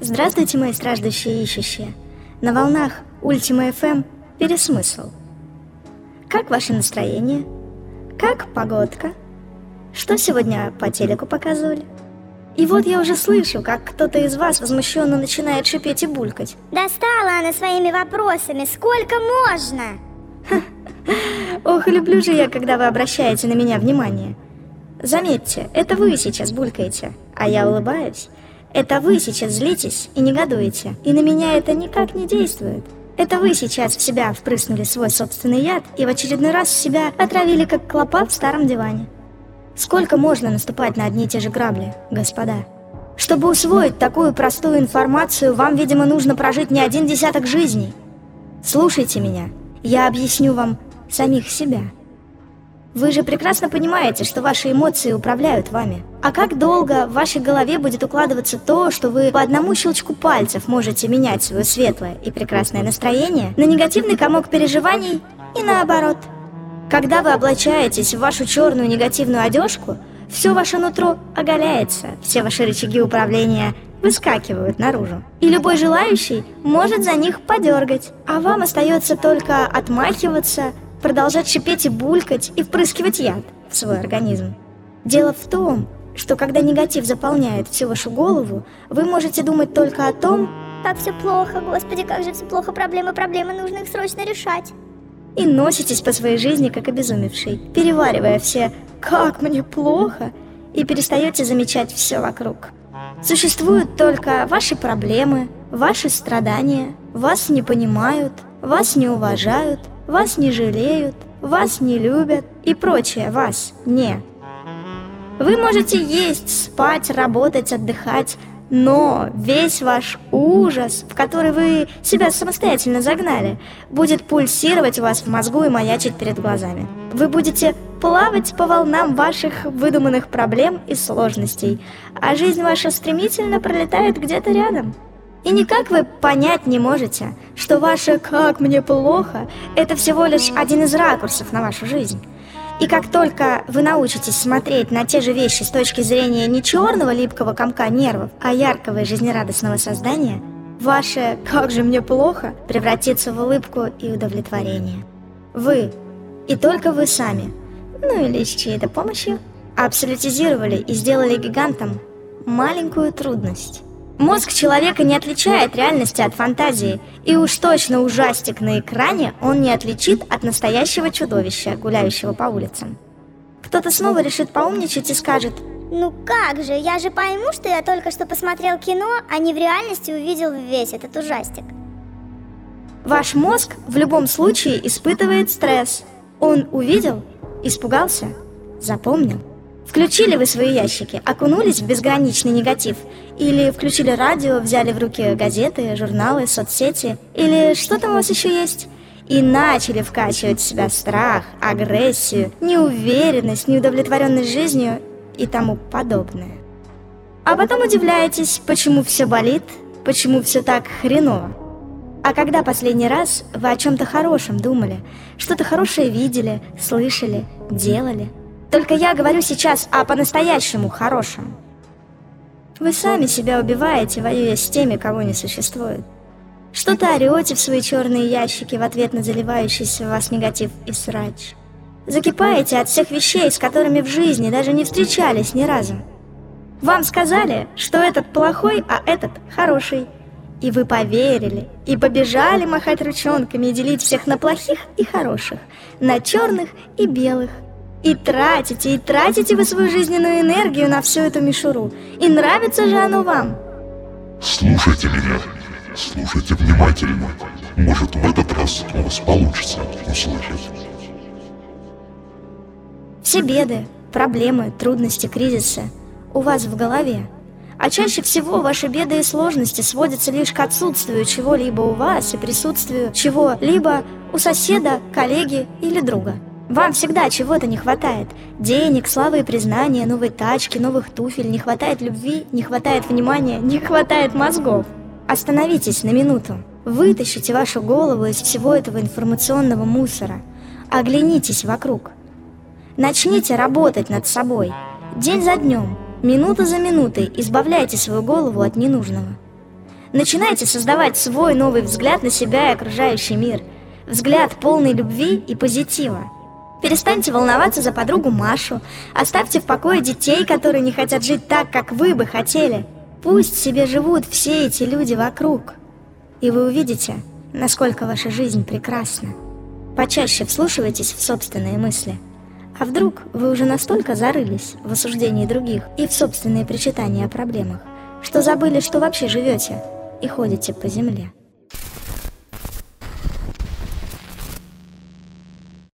Здравствуйте, мои страждущие и ищущие. На волнах Ультима FM Пересмысл. Как ваше настроение? Как погодка? Что сегодня по телеку показывали? И вот я уже слышу, как кто-то из вас возмущенно начинает шипеть и булькать. Достала она своими вопросами. Сколько можно? Ох, люблю же я, когда вы обращаете на меня внимание. Заметьте, это вы сейчас булькаете, а я улыбаюсь. Это вы сейчас злитесь и негодуете, и на меня это никак не действует. Это вы сейчас в себя впрыснули свой собственный яд и в очередной раз себя отравили, как клопа в старом диване. Сколько можно наступать на одни и те же грабли, господа? Чтобы усвоить такую простую информацию, вам, видимо, нужно прожить не один десяток жизней. Слушайте меня, я объясню вам самих себя. Вы же прекрасно понимаете, что ваши эмоции управляют вами. А как долго в вашей голове будет укладываться то, что вы по одному щелчку пальцев можете менять свое светлое и прекрасное настроение на негативный комок переживаний и наоборот? Когда вы облачаетесь в вашу черную негативную одежку, все ваше нутро оголяется, все ваши рычаги управления выскакивают наружу. И любой желающий может за них подергать, а вам остается только отмахиваться, продолжать шипеть и булькать и впрыскивать яд в свой организм. Дело в том, что когда негатив заполняет всю вашу голову, вы можете думать только о том, как все плохо, господи, как же все плохо, проблемы, проблемы, нужно их срочно решать. И носитесь по своей жизни, как обезумевший, переваривая все «как мне плохо» и перестаете замечать все вокруг. Существуют только ваши проблемы, ваши страдания, вас не понимают, вас не уважают, вас не жалеют, вас не любят и прочее вас не. Вы можете есть, спать, работать, отдыхать, но весь ваш ужас, в который вы себя самостоятельно загнали, будет пульсировать у вас в мозгу и маячить перед глазами. Вы будете плавать по волнам ваших выдуманных проблем и сложностей, а жизнь ваша стремительно пролетает где-то рядом. И никак вы понять не можете, что ваше «как мне плохо» — это всего лишь один из ракурсов на вашу жизнь. И как только вы научитесь смотреть на те же вещи с точки зрения не черного липкого комка нервов, а яркого и жизнерадостного создания, ваше «как же мне плохо» превратится в улыбку и удовлетворение. Вы, и только вы сами, ну или с чьей-то помощью, абсолютизировали и сделали гигантом маленькую трудность. Мозг человека не отличает реальности от фантазии, и уж точно ужастик на экране он не отличит от настоящего чудовища, гуляющего по улицам. Кто-то снова решит поумничать и скажет «Ну как же, я же пойму, что я только что посмотрел кино, а не в реальности увидел весь этот ужастик». Ваш мозг в любом случае испытывает стресс. Он увидел, испугался, запомнил. Включили вы свои ящики, окунулись в безграничный негатив, или включили радио, взяли в руки газеты, журналы, соцсети, или что там у вас еще есть, и начали вкачивать в себя страх, агрессию, неуверенность, неудовлетворенность жизнью и тому подобное. А потом удивляетесь, почему все болит, почему все так хреново. А когда последний раз вы о чем-то хорошем думали, что-то хорошее видели, слышали, делали – только я говорю сейчас о по-настоящему хорошем. Вы сами себя убиваете, воюя с теми, кого не существует. Что-то орете в свои черные ящики в ответ на заливающийся в вас негатив и срач. Закипаете от всех вещей, с которыми в жизни даже не встречались ни разу. Вам сказали, что этот плохой, а этот хороший. И вы поверили, и побежали махать ручонками и делить всех на плохих и хороших, на черных и белых – и тратите, и тратите вы свою жизненную энергию на всю эту мишуру. И нравится же оно вам. Слушайте меня. Слушайте внимательно. Может, в этот раз у вас получится услышать. Все беды, проблемы, трудности, кризисы у вас в голове. А чаще всего ваши беды и сложности сводятся лишь к отсутствию чего-либо у вас и присутствию чего-либо у соседа, коллеги или друга. Вам всегда чего-то не хватает. Денег, славы и признания, новой тачки, новых туфель, не хватает любви, не хватает внимания, не хватает мозгов. Остановитесь на минуту. Вытащите вашу голову из всего этого информационного мусора. Оглянитесь вокруг. Начните работать над собой. День за днем, минута за минутой избавляйте свою голову от ненужного. Начинайте создавать свой новый взгляд на себя и окружающий мир. Взгляд полный любви и позитива. Перестаньте волноваться за подругу Машу. Оставьте в покое детей, которые не хотят жить так, как вы бы хотели. Пусть себе живут все эти люди вокруг. И вы увидите, насколько ваша жизнь прекрасна. Почаще вслушивайтесь в собственные мысли. А вдруг вы уже настолько зарылись в осуждении других и в собственные причитания о проблемах, что забыли, что вообще живете и ходите по земле.